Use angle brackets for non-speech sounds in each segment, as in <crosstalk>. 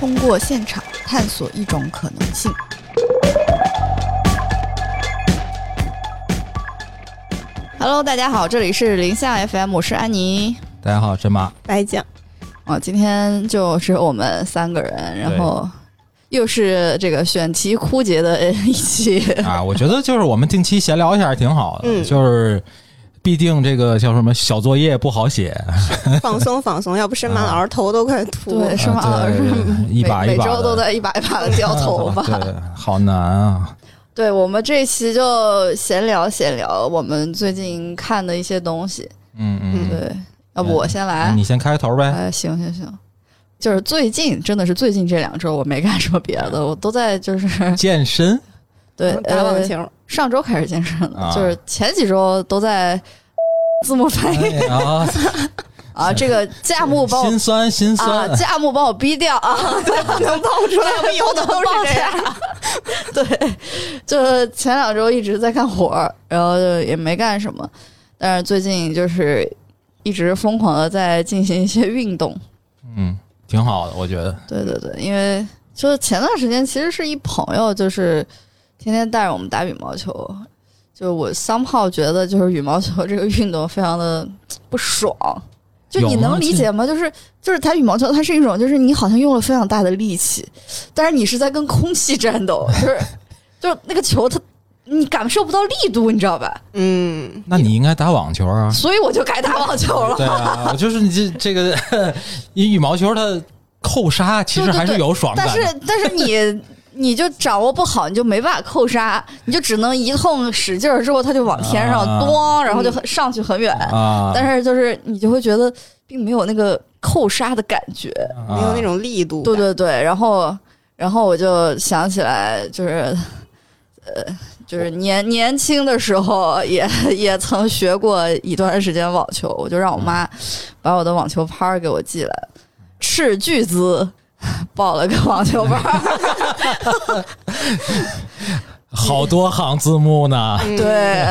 通过现场探索一种可能性。Hello，大家好，这里是林下 FM，我是安妮。大家好，真妈。白讲，哦，今天就只有我们三个人，然后又是这个选题枯竭的一期。啊，我觉得就是我们定期闲聊一下挺好的，嗯就是必定这个叫什么小作业不好写，<laughs> 放松放松，要不申马老师头都快秃了对，。是吗？啊对是一把 <laughs> 每一把的每周都在一把一把的掉头发。<laughs> 对，好难啊。对我们这期就闲聊闲聊我们最近看的一些东西。嗯嗯，对，要不我先来？你先开头呗。哎，行行行，就是最近真的是最近这两周我没干什么别的，我都在就是健身对打网。呃球，上周开始健身的，啊就是前几周都在 <laughs> 字幕翻译哎呀，<laughs> 啊，这个价目把我心酸心啊，酸。价目把我逼掉啊，<laughs> 能爆出来，我们以后都是这样。对，就是前两周一直在干活儿，然后就也没干什么，但是最近就是一直疯狂的在进行一些运动。嗯，挺好的，我觉得。对对对，因为就是前段时间其实是一朋友，就是天天带着我们打羽毛球，就我 somehow 觉得就是羽毛球这个运动非常的不爽。就你能理解吗？就是就是打羽毛球，它是一种就是你好像用了非常大的力气，但是你是在跟空气战斗，<laughs> 就是就是那个球它你感受不到力度，你知道吧？嗯，那你应该打网球啊。所以我就改打网球了。对啊，<laughs> 就是你这这个，<laughs> 你羽毛球它扣杀其实还是有爽感但。是但是你你就掌握不好，你就没办法扣杀，你就只能一通使劲儿之后，它就往天上啊咣，然后就很上去很远。啊，但是就是你就会觉得并没有那个扣杀的感觉。啊没有那种力度。对，对对，然后然后我就想起来，就是呃。就是年年轻的时候也也曾学过一段时间网球，我就让我妈把我的网球拍儿给我寄来，斥巨资 <laughs> 报了个网球班儿。<laughs> 好多行字幕呢。嗯，对，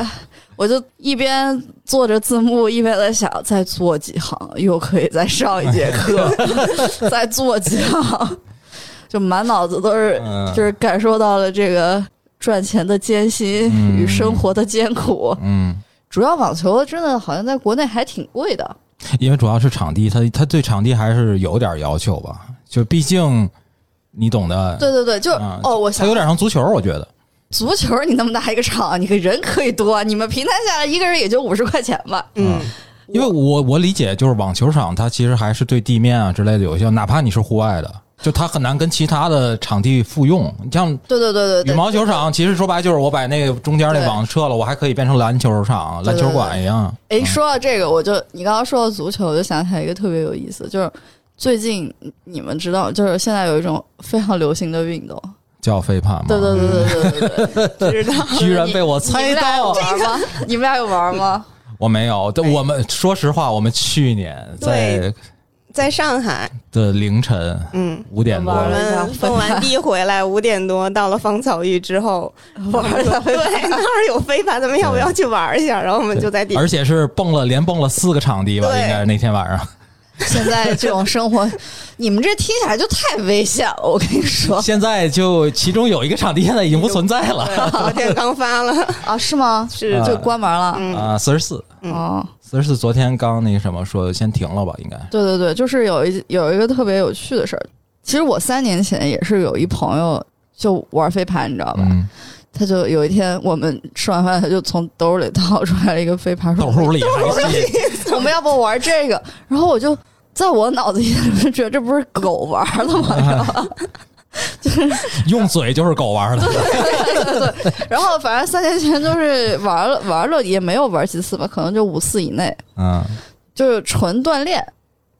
我就一边做着字幕，一边在想，再做几行，又可以再上一节课，<laughs> 再做几行，就满脑子都是，嗯。就是感受到了这个赚钱的艰辛嗯。与生活的艰苦。嗯，主要网球真的好像在国内还挺贵的，因为主要是场地，它它对场地还是有点要求吧，就毕竟你懂的。对对对，就、啊哦，我想它有点像足球，我觉得。足球你那么大一个场，你个人可以多，你们平摊下来一个人也就五十块钱吧。嗯，因为我我理解，就是网球场它其实还是对地面啊之类的有效，哪怕你是户外的，就它很难跟其他的场地复用。你像对对对对对，羽毛球场，其实说白就是我把那个中间那网撤了，我还可以变成篮球场、篮球馆一样。哎，说到这个，我就你刚刚说到足球，我就想起来一个特别有意思，就是最近你们知道，就是现在有一种非常流行的运动，叫飞盘吗，对对对对对对对，知道。居然被我猜到，玩吗？你们俩有玩吗？我没有。但我们说实话，我们去年在在上海，的凌晨嗯，五点多我，们蹦完迪回来五点多，到了芳草峪之后，玩了对，那儿有飞盘，咱们要不要去玩一下？然后我们就在底而且是蹦了连蹦了四个场地吧，应该是那天晚上。<laughs> 现在这种生活，你们这听起来就太危险了。我跟你说 <laughs> 现在就其中有一个场地现在已经不存在了昨天刚发了，<laughs> 啊，是吗？是啊就关门了。嗯啊，四十四，哦，四十四，昨天刚那个什么说先停了吧，应该。对对对，就是有一有一个特别有趣的事儿。其实我三年前也是有一朋友就玩飞盘，你知道吧？嗯，他就有一天我们吃完饭，他就从兜里掏出来了一个飞盘，说兜里 <laughs> <laughs> 我们要不玩这个？然后我就在我脑子里就觉得这不是狗玩的吗？你知道吧？<laughs> 用嘴就是狗玩的。然后反正三年前就是玩了玩了，也没有玩几次吧，可能就五次以内，嗯就是纯锻炼，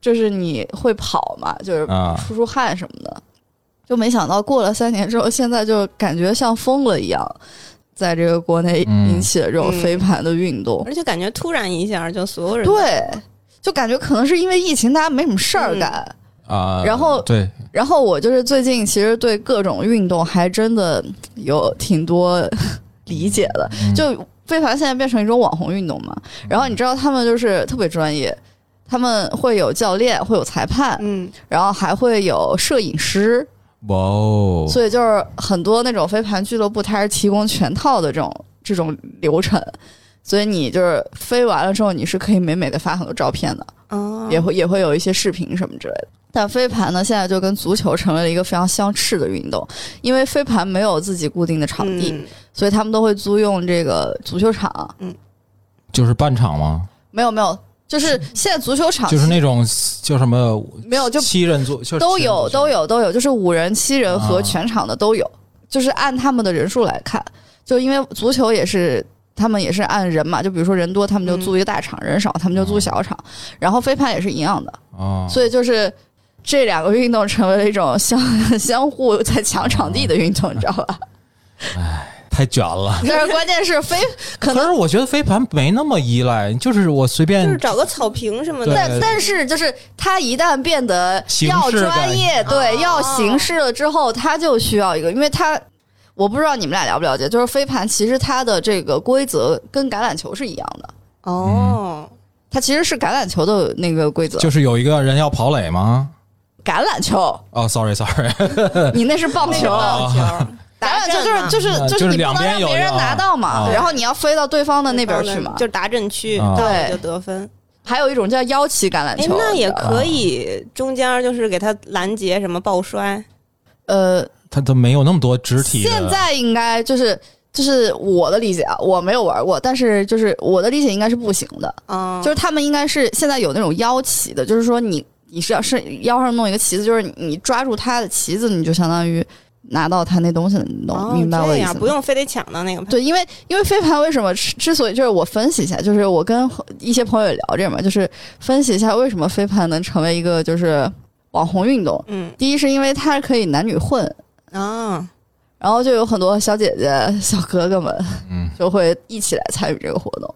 就是你会跑嘛，就是啊，出出汗什么的。就没想到过了三年之后，现在就感觉像疯了一样，在这个国内嗯引起了这种飞盘的运动。而且感觉突然一下就所有人对，就感觉可能是因为疫情，大家没什么事儿干。啊，然后对，然后我就是最近其实对各种运动还真的有挺多 <laughs> 理解的，嗯就飞盘现在变成一种网红运动嘛。然后你知道他们就是特别专业，他们会有教练，会有裁判，嗯，然后还会有摄影师，哇哦，所以就是很多那种飞盘俱乐部，它是提供全套的这种这种流程，所以你就是飞完了之后，你是可以美美的发很多照片的，哦，也会也会有一些视频什么之类的。但飞盘呢，现在就跟足球成为了一个非常相斥的运动，因为飞盘没有自己固定的场地，嗯所以他们都会租用这个足球场。嗯就是半场吗？没有没有，就是现在足球场就是那种叫什么没有就七人组，就是都有都有有都有，就是五人、七人和啊全场的都有，就是按他们的人数来看。就因为足球也是他们也是按人嘛，就比如说人多，他们就租一个大场；人少，他们就租小场。然后飞盘也是一样的，啊，所以就是这两个运动成为了一种相 <laughs> 相互在抢场地的运动，你知道吧？<laughs> 太卷了。<laughs> 但是关键是飞 <laughs> 可能可是我觉得飞盘没那么依赖，就是我随便就是找个草坪什么对的，但但是就是它一旦变得要专业，对，哦要形式了之后，它就需要一个，因为它我不知道你们俩了不了解，就是飞盘其实它的这个规则跟橄榄球是一样的，哦，它其实是橄榄球的那个规则。就是有一个人要跑垒吗？橄榄球，哦，sorry sorry，你那是棒球。棒球，橄榄球就是就是啊就是你不能让别人拿到嘛，啊然后你要飞到对方的那边去嘛。就是达阵区，对就得分。还有一种叫腰旗橄榄哎，球，那也可以，中间就是给他拦截什么抱摔，呃，他都没有那么多肢体。现在应该就是就是我的理解啊，我没有玩过，但是就是我的理解应该是不行的，啊，就是他们应该是现在有那种腰旗的，就是说你你是要是腰上弄一个旗子，就是你抓住他的旗子，你就相当于拿到他那东西了，你懂、哦明白我意思？不用非得抢到那个。对，因为因为飞盘为什么之之所以就是我分析一下，就是我跟一些朋友也聊这个嘛，就是分析一下为什么飞盘能成为一个就是网红运动。嗯第一是因为它可以男女混，啊，然后就有很多小姐姐、小哥哥们，嗯，就会一起来参与这个活动。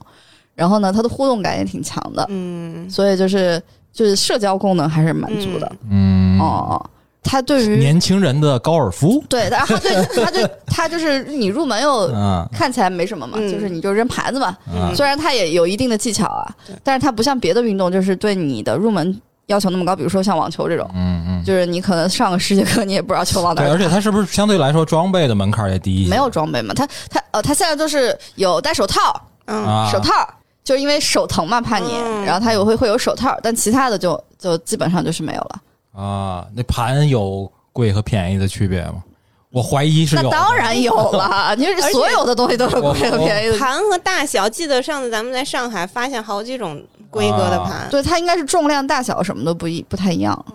然后呢，它的互动感也挺强的，嗯所以就是就是社交功能还是满足的。嗯，哦，它对于年轻人的高尔夫，对，然后他对他对 <laughs> 他就是你入门又嗯看起来没什么嘛，嗯就是你就扔牌子嘛。嗯虽然它也有一定的技巧啊对，但是它不像别的运动，就是对你的入门要求那么高。比如说像网球这种，嗯嗯，就是你可能上个十节课，你也不知道球往哪对，儿而且它是不是相对来说装备的门槛也低一些？没有装备嘛。他他呃，它现在就是有戴手套，嗯啊，手套。就是因为手疼嘛，怕你，嗯然后他有会会有手套，但其他的就就基本上就是没有了。啊，那盘有贵和便宜的区别吗？我怀疑是有那。当然有了，<laughs> 你是而且所有的东西都是贵和便宜的。盘和大小，记得上次咱们在上海发现好几种规格的盘，对，它应该是重量、大小什么的不一不太一样。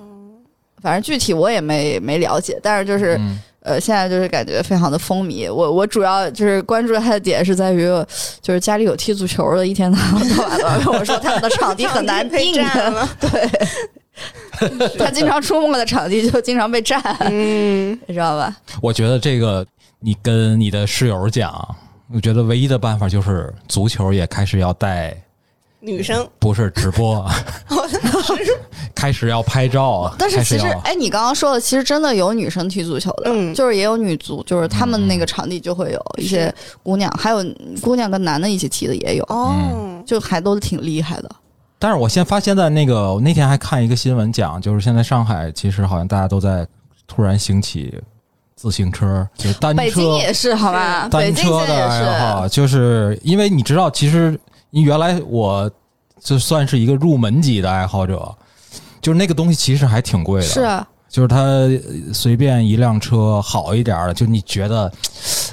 反正具体我也没没了解，但是就是、嗯呃，现在就是感觉非常的风靡。我我主要就是关注它的点是在于，就是家里有踢足球的，一天到晚到晚都要跟 <laughs> 我说他们的场地很难 <laughs> 被了。对，<laughs> 他经常出没的场地就经常被占，嗯，你知道吧？我觉得这个你跟你的室友讲，我觉得唯一的办法就是足球也开始要带，女生。不是直播，<laughs> <laughs> 开始要拍照，但是其实哎，你刚刚说的，其实真的有女生踢足球的，嗯。就是也有女足，就是他们那个场地就会有一些姑娘，还有姑娘跟男的一起踢的也有，哦，就还都挺厉害的。但是我现发现在那个，我那天还看一个新闻讲，就是现在上海其实好像大家都在突然兴起自行车，就是单北京车也是，好吧？单车的爱好，就是因为你知道，其实原来我就算是一个入门级的爱好者，就是那个东西其实还挺贵的，是啊，就是它随便一辆车好一点儿的，就你觉得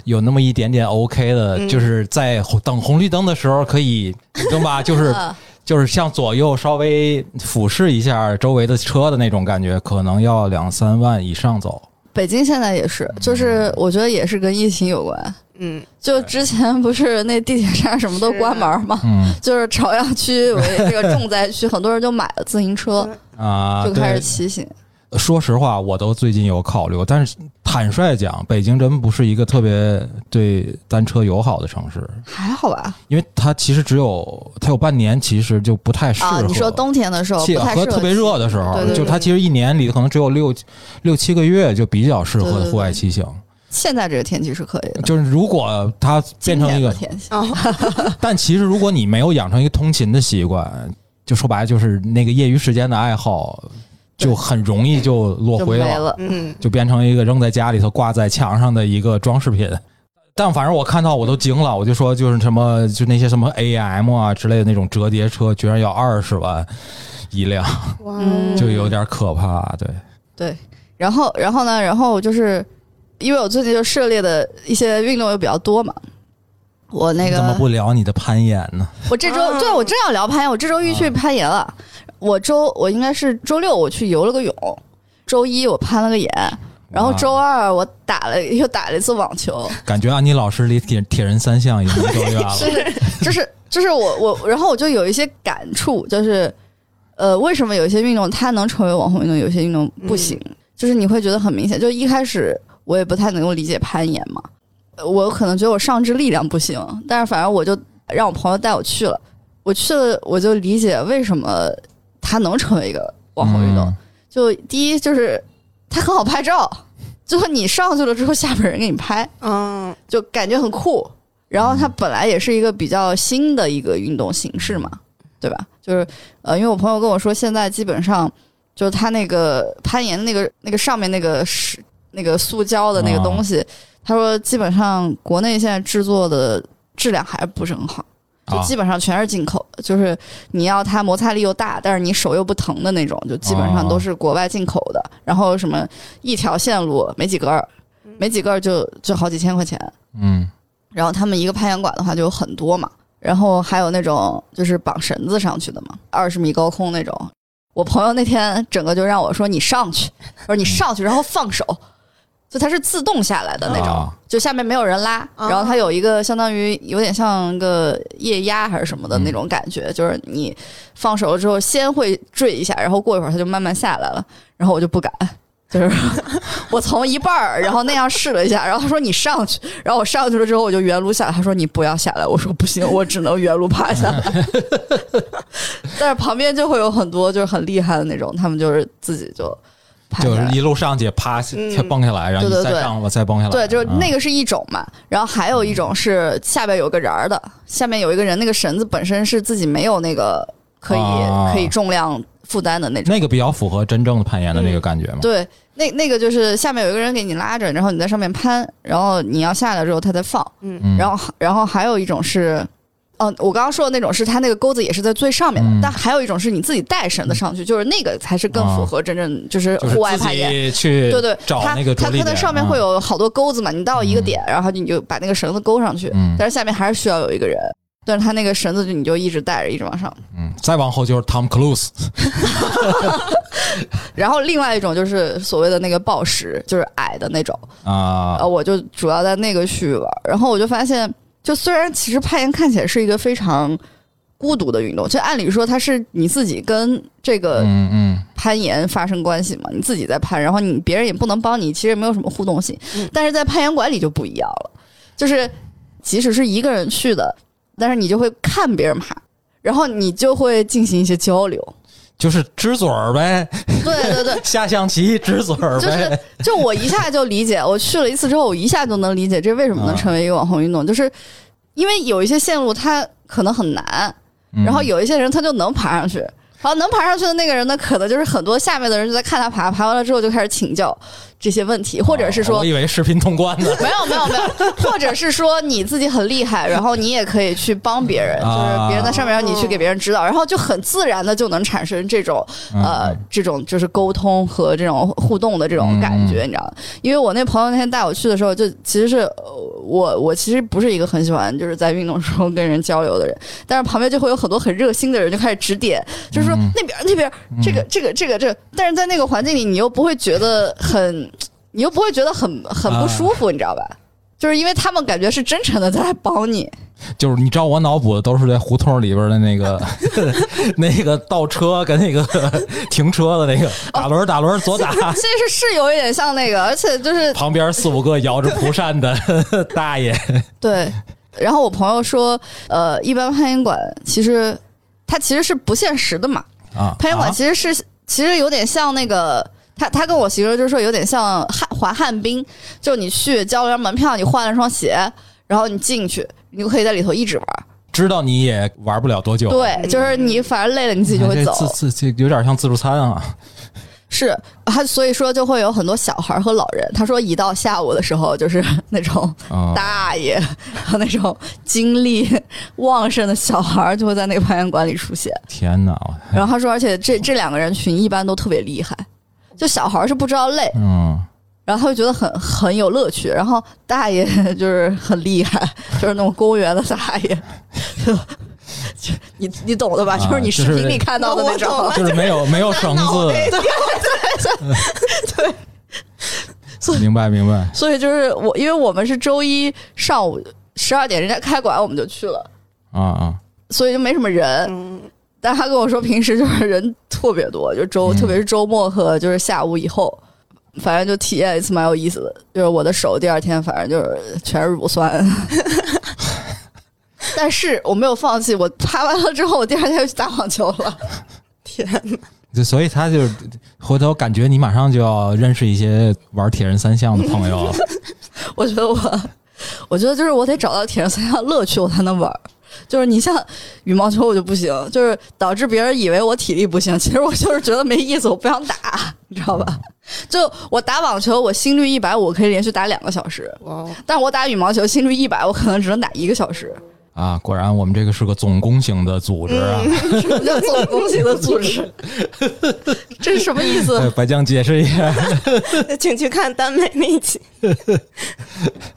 有那么一点点 OK 的，嗯。就是在等红绿灯的时候可以，懂吧？就是 <laughs> 嗯就是向左右稍微俯视一下周围的车的那种感觉，可能要两三万以上走。北京现在也是，就是我觉得也是跟疫情有关。嗯，就之前不是那地铁站什么都关门嘛？嗯就是朝阳区为这个重灾区，很多人就买了自行车，<laughs> 啊，就开始，骑行。说实话，我都最近有考虑过，但是坦率讲，北京真不是一个特别对单车友好的城市，还好吧？因为它其实只有它有半年，其实就不太适合。啊，你说冬天的时候和特别热的时候，对对对就它其实一年里可能只有六六七个月就比较适合户外骑行。现在这个天气是可以的，就是如果它变成一个 <laughs> 但其实如果你没有养成一个通勤的习惯，就说白了就是那个业余时间的爱好，对就很容易就落灰了，就没了。嗯，就变成一个扔在家里头挂在墙上的一个装饰品。但反正我看到我都惊了，我就说就是什么就那些什么 AM 啊之类的那种折叠车，居然要二十万一辆，就有点可怕。对，对，然后然后呢，然后就是因为我最近就涉猎的一些运动又比较多嘛，我那个怎么不聊你的攀岩呢？我这周、啊对我正要聊攀岩，我这周一去攀岩了。我周我应该是周六我去游了个泳，周一我攀了个岩，然后周二我打了又打了一次网球，感觉安妮老师离铁铁人三项已经走远了。<laughs> 就是就是就是我我，然后我就有一些感触，就是呃，为什么有一些运动它能成为网红运动，有些运动不行？就是你会觉得很明显，就一开始我也不太能够理解攀岩嘛，呃我可能觉得我上肢力量不行，但是反正我就让我朋友带我去了，我去了我就理解为什么它能成为一个网红运动。嗯就第一就是他很好拍照，<laughs> 就是你上去了之后，下边人给你拍，嗯，就感觉很酷。然后它本来也是一个比较新的一个运动形式嘛，对吧？就是呃，因为我朋友跟我说，现在基本上就是它那个攀岩的那个那个上面那个是那个塑胶的那个东西，他说基本上国内现在制作的质量还不是很好。就啊基本上全是进口的，就是你要它摩擦力又大，但是你手又不疼的那种，就基本上都是国外进口的。然后什么一条线路没几根儿，没几根儿就就好几千块钱。嗯然后他们一个攀岩馆的话就有很多嘛，然后还有那种就是绑绳子上去的嘛，二十米高空那种。我朋友那天整个就让我说你上去，我说你上去，然后放手，就它是自动下来的那种，啊就下面没有人拉，啊然后它有一个相当于有点像个液压还是什么的那种感觉，就是你放手了之后先会坠一下，然后过一会儿它就慢慢下来了，然后我就不敢。<laughs> 就是我从一半儿，然后那样试了一下，然后他说你上去，然后我上去了之后我就原路下来，他说你不要下来，我说不行，我只能原路爬下来。<laughs> 但是旁边就会有很多就是很厉害的那种，他们就是自己就爬下来就是一路上去爬嗯蹦下来，然后再上吧，再蹦下来。对，就是嗯那个是一种嘛，然后还有一种是下边有个人儿的，下面有一个人，那个绳子本身是自己没有那个可以、啊可以重量负担的那种。那个比较符合真正的攀岩的那个感觉嘛。对，那那个就是下面有一个人给你拉着，然后你在上面攀，然后你要下来之后他再放，嗯，然后然后还有一种是。嗯、我刚刚说的那种是它那个钩子也是在最上面的，嗯。但还有一种是你自己带绳子上去，就是那个才是更符合真正就是户外自攀岩。己去对对，它找那个着它它在上面会有好多钩子嘛，你到一个点，然后你就把那个绳子勾上去，嗯。但是下面还是需要有一个人，但是它那个绳子就你就一直带着，一直往上。嗯，再往后就是 Tom Cruise <laughs> <laughs> 然后另外一种就是所谓的那个暴石，就是矮的那种，啊。呃，，我就主要在那个区域玩，然后我就发现，就虽然其实攀岩看起来是一个非常孤独的运动，就按理说它是你自己跟这个嗯嗯攀岩发生关系嘛，你自己在攀，然后你别人也不能帮你，其实也没有什么互动性。嗯但是在攀岩馆里就不一样了，就是即使是一个人去的，但是你就会看别人爬，然后你就会进行一些交流。就是支嘴儿呗，对对对，下象棋支嘴儿就是。就我一下就理解，我去了一次之后，我一下就能理解这为什么能成为一个网红运动，就是因为有一些线路它可能很难，嗯然后有一些人他就能爬上去，然后能爬上去的那个人呢，可能就是很多下面的人就在看他爬，爬完了之后就开始请教这些问题，或者是说哦我以为视频通关呢。没有没有没有，<laughs> 或者是说你自己很厉害，然后你也可以去帮别人，就是啊别人在上面让你去给别人指导，然后就很自然的就能产生这种呃嗯。这种就是沟通和这种互动的这种感觉，你知道吗？因为我那朋友那天带我去的时候，就其实是呃我我其实不是一个很喜欢就是在运动时候跟人交流的人，但是旁边就会有很多很热心的人就开始指点，就是说嗯。那边那边这个这个这个这个，但是在那个环境里，你又不会觉得很，你又不会觉得很很不舒服，你知道吧？就是因为他们感觉是真诚的在帮你，就是你知道我脑补的都是在胡同里边的那个 <laughs> 那个倒车跟那个 <laughs> 停车的那个打轮儿打轮儿左打，这是是有一点像那个，而且就是 <laughs> 旁边四五个摇着蒲扇的大爷。对。然后我朋友说，呃，一般攀岩馆其实它其实是不限时的嘛，啊，攀岩馆啊其实是、其实有点像那个。他他跟我形容就是说有点像旱滑旱冰，就你去交了张门票，你换了双鞋，然后你进去，你就可以在里头一直玩，知道你也玩不了多久。对，就是你反正累了，你自己就会哎这走。自自这有点像自助餐啊。<laughs> 是他，所以说就会有很多小孩和老人。他说，一到下午的时候，就是 <laughs> 那种啊、大爷和那种精力旺盛的小孩就会在那个攀岩馆里出现。天哪！然后他说，而且这这两个人群一般都特别厉害，就小孩是不知道累，嗯，然后他就觉得很很有乐趣，然后大爷 <laughs> 就是很厉害，就是那种公园的大爷，就就你你懂的吧？啊就是你视频里看到的那种。<laughs> 就是没有没有绳子，对。<laughs> 对。对明白明白所以就是我，因为我们是周一上午十二点人家开馆，我们就去了，啊啊！所以就没什么人。嗯，但他跟我说，平时就是人特别多，就周、嗯特别是周末和就是下午以后，反正就体验一次蛮有意思的。就是我的手第二天反正就是全是乳酸，<laughs> 但是我没有放弃。我拍完了之后，我第二天就去打网球了。天哪，<laughs> 就所以他就是回头感觉你马上就要认识一些玩铁人三项的朋友。<laughs> 我觉得我，我觉得就是我得找到铁人三项乐趣，我才能玩儿。就是你像羽毛球，我就不行，就是导致别人以为我体力不行，其实我就是觉得没意思，我不想打，你知道吧？<laughs> 就我打网球，我心率一百我可以连续打两个小时，但是我打羽毛球心率一百，我可能只能打一个小时。啊，果然我们这个是个总攻型的组织啊！<laughs> 什么叫总攻型的组织？<laughs> 这是什么意呃思？白酱解释一下，<laughs> 请去看耽美那一集。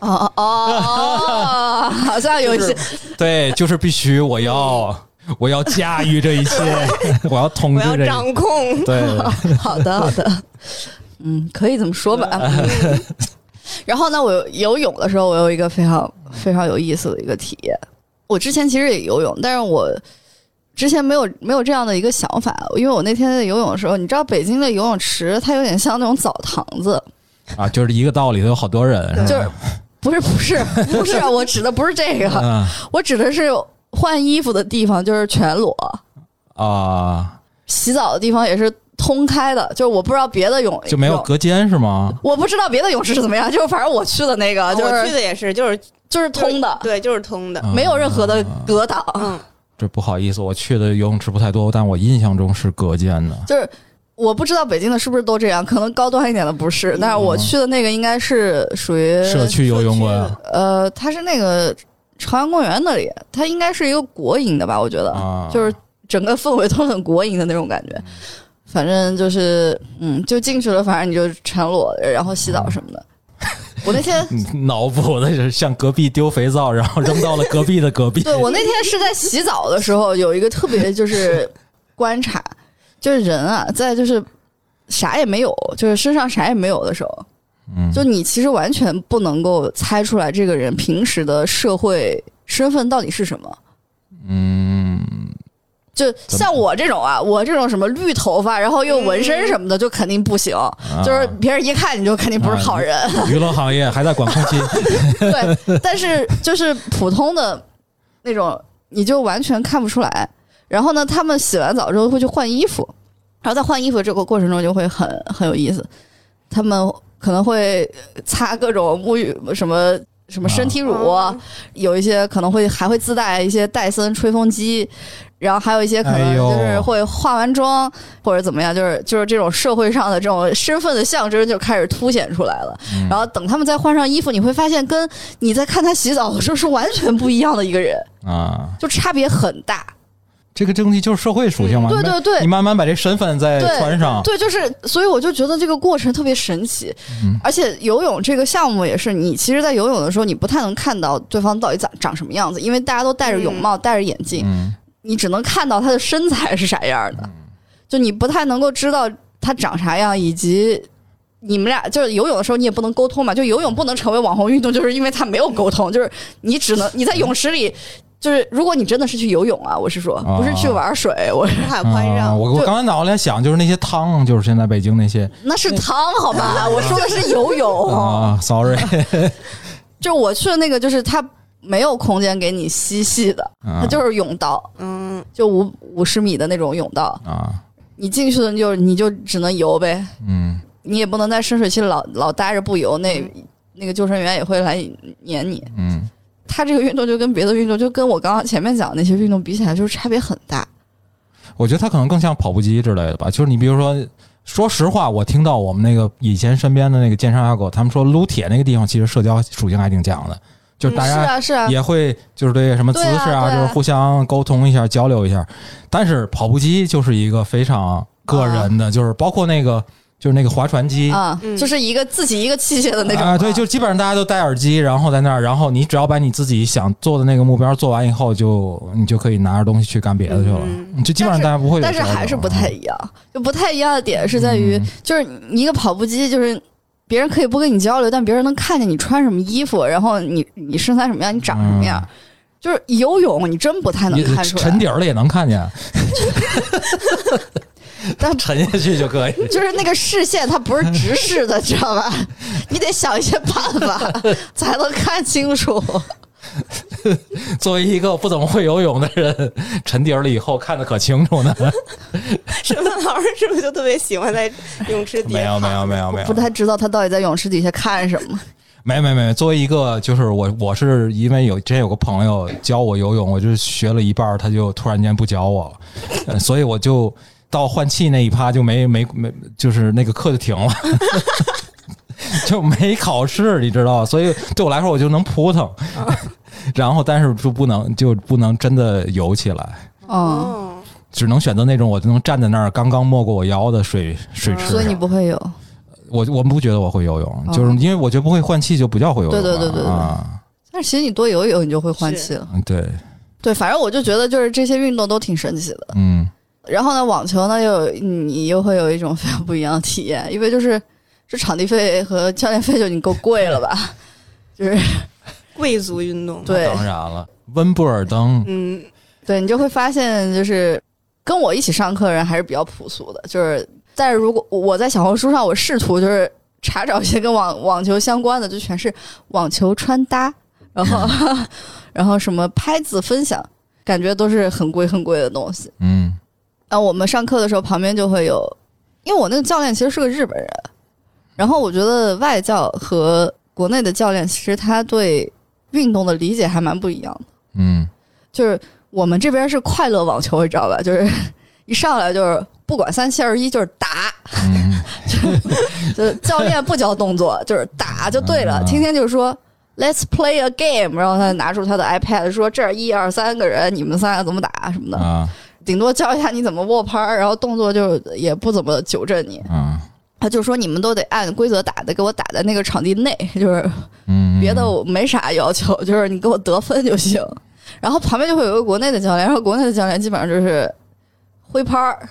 哦哦哦，好像有一些对，就是必须我要我要驾驭这一切，我要统我要治这一掌控。对，好的，好的，嗯，可以这么说吧。嗯然后呢，我游泳的时候，我有一个非常非常有意思的一个体验。我之前其实也游泳，但是我之前没有没有这样的一个想法，因为我那天在游泳的时候，你知道北京的游泳池它有点像那种澡堂子，啊，就是一个道理，都有好多人，是就是不是不是不是，我指的不是这个，<laughs> 嗯我指的是换衣服的地方就是全裸，啊，洗澡的地方也是通开的，就是我不知道别的泳泳就没有隔间是吗？我不知道别的泳池是怎么样，就是反正我去的那个就我去的也是，就是就是通的，对，就是通的。啊没有任何的隔挡。嗯，这不好意思，我去的游泳池不太多，但我印象中是隔间的。就是我不知道北京的是不是都这样，可能高端一点的不是，但是我去的那个应该是属于社区游泳馆呃，它是那个朝阳公园那里，它应该是一个国营的吧？我觉得，啊，就是整个氛围都很国营的那种感觉。反正就是，嗯，就进去了，反正你就全裸，然后洗澡什么的。我那天 <laughs> 嗯脑补的是向隔壁丢肥皂，然后扔到了隔壁的隔壁。对我那天是在洗澡的时候，有一个特别就是 <laughs> 观察，就是人啊，在就是啥也没有，就是身上啥也没有的时候，嗯，就你其实完全不能够猜出来这个人平时的社会身份到底是什么。嗯，就像我这种啊，我这种什么绿头发，然后又纹身什么的，就肯定不行。啊就是别人一看你就肯定不是好人。娱乐行业还在管控期。<laughs> 对，但是就是普通的那种，你就完全看不出来。然后呢，他们洗完澡之后会去换衣服，然后在换衣服这个过程中就会很很有意思。他们可能会擦各种沐浴什么什么身体乳，嗯有一些可能会还会自带一些戴森吹风机。然后还有一些可能就是会化完妆或者怎么样，就是就是这种社会上的这种身份的象征就开始凸显出来了。嗯然后等他们再换上衣服，你会发现跟你在看他洗澡的时候是完全不一样的一个人，啊，就差别很大。这个东西就是社会属性嘛。对对对你慢慢把这身份再穿上。对，就是，所以我就觉得这个过程特别神奇。嗯而且游泳这个项目也是，你其实，在游泳的时候，你不太能看到对方到底长长什么样子，因为大家都戴着泳帽、戴着眼镜，嗯你只能看到他的身材是啥样的，就你不太能够知道他长啥样，以及你们俩就是游泳的时候你也不能沟通嘛，就游泳不能成为网红运动，就是因为他没有沟通，就是你只能你在泳池里。就是如果你真的是去游泳啊，我是说，不是去玩水，我是海宽啊让，我我就刚才脑子里想，就是那些汤，就是现在北京那些那是汤好吧？<laughs> 我说的是游泳，啊，sorry，<laughs> <laughs> 就我去的那个，就是它没有空间给你嬉戏的，啊。它就是泳道，嗯，就五五十米的那种泳道，啊，你进去了你就你就只能游呗，嗯。你也不能在深水区老老待着不游，那那个救生员也会来撵你。嗯。它这个运动就跟别的运动，就跟我刚刚前面讲的那些运动比起来，就是差别很大。我觉得它可能更像跑步机之类的吧。就是你比如说，说实话，我听到我们那个以前身边的那个健身阿狗，他们说撸铁那个地方其实社交属性还挺强的，就大家是啊，是啊，也会就是对什么姿势啊就是互相沟通一下、交流一下。但是跑步机就是一个非常个人的，就是包括那个就是那个划船机。啊，嗯就是一个自己一个器械的那种啊，对，就基本上大家都戴耳机，然后在那儿，然后你只要把你自己想做的那个目标做完以后，就你就可以拿着东西去干别的去了。嗯就基本上大家不会有但是还是不太一样。就不太一样的点是在于，嗯就是一个跑步机，就是别人可以不跟你交流，但别人能看见你穿什么衣服，然后你你身材什么样，你长什么样。就是游泳，你真不太能看出来。沉底儿了也能看见，<laughs> 但沉下去就可以。就是那个视线，它不是直视的，知道吧？你得想一些办法 <laughs> 才能看清楚。<laughs> 作为一个不怎么会游泳的人，沉底儿了以后看得可清楚呢。沈梦老师是不是就特别喜欢在 <laughs> 泳池底下没有没有没有没有，不太知道他到底在泳池底下看什么。没没没。作为一个就是我我是因为有之前有个朋友教我游泳，我就学了一半，他就突然间不教我了，呃所以我就到换气那一趴就没没没，就是那个课就停了。<laughs> 就没考试，你知道，所以对我来说我就能扑腾，然后但是就不能就不能真的游起来，嗯，哦，只能选择那种我就能站在那儿刚刚没过我腰的水水池上。所以你不会游。我我们不觉得我会游泳，哦就是因为我觉得不会换气就不叫会游泳了。对对对对对啊，但是其实你多游一游，你就会换气了。嗯对，对，反正我就觉得就是这些运动都挺神奇的。嗯然后呢，网球呢又有你又会有一种非常不一样的体验，因为就是这场地费和教练费就已经够贵了吧？<laughs> 就是贵族运动，对当然了，温布尔登，嗯，对你就会发现，就是跟我一起上课的人还是比较朴素的。就是，但是如果我在小红书上，我试图就是查找一些跟网网球相关的，就全是网球穿搭，然后 <laughs> 然后什么拍子分享，感觉都是很贵很贵的东西。嗯然后我们上课的时候，旁边就会有，因为我那个教练其实是个日本人，然后我觉得外教和国内的教练其实他对运动的理解还蛮不一样的。嗯就是我们这边是快乐网球，你知道吧？就是 <laughs> 一上来就是不管三七二十一，就是打，嗯 <laughs> 就教练不教动作，就是打就对了。嗯天天就说 Let's play a game，然后他拿出他的 iPad 说这儿一二三个人，你们三个怎么打什么的，啊顶多教一下你怎么握拍儿，然后动作就也不怎么纠正你。啊他就说你们都得按规则打的，给我打在那个场地内，就是嗯，别的我没啥要求，<laughs> 就是你给我得分就行。然后旁边就会有一个国内的教练，然后国内的教练基本上就是挥拍儿，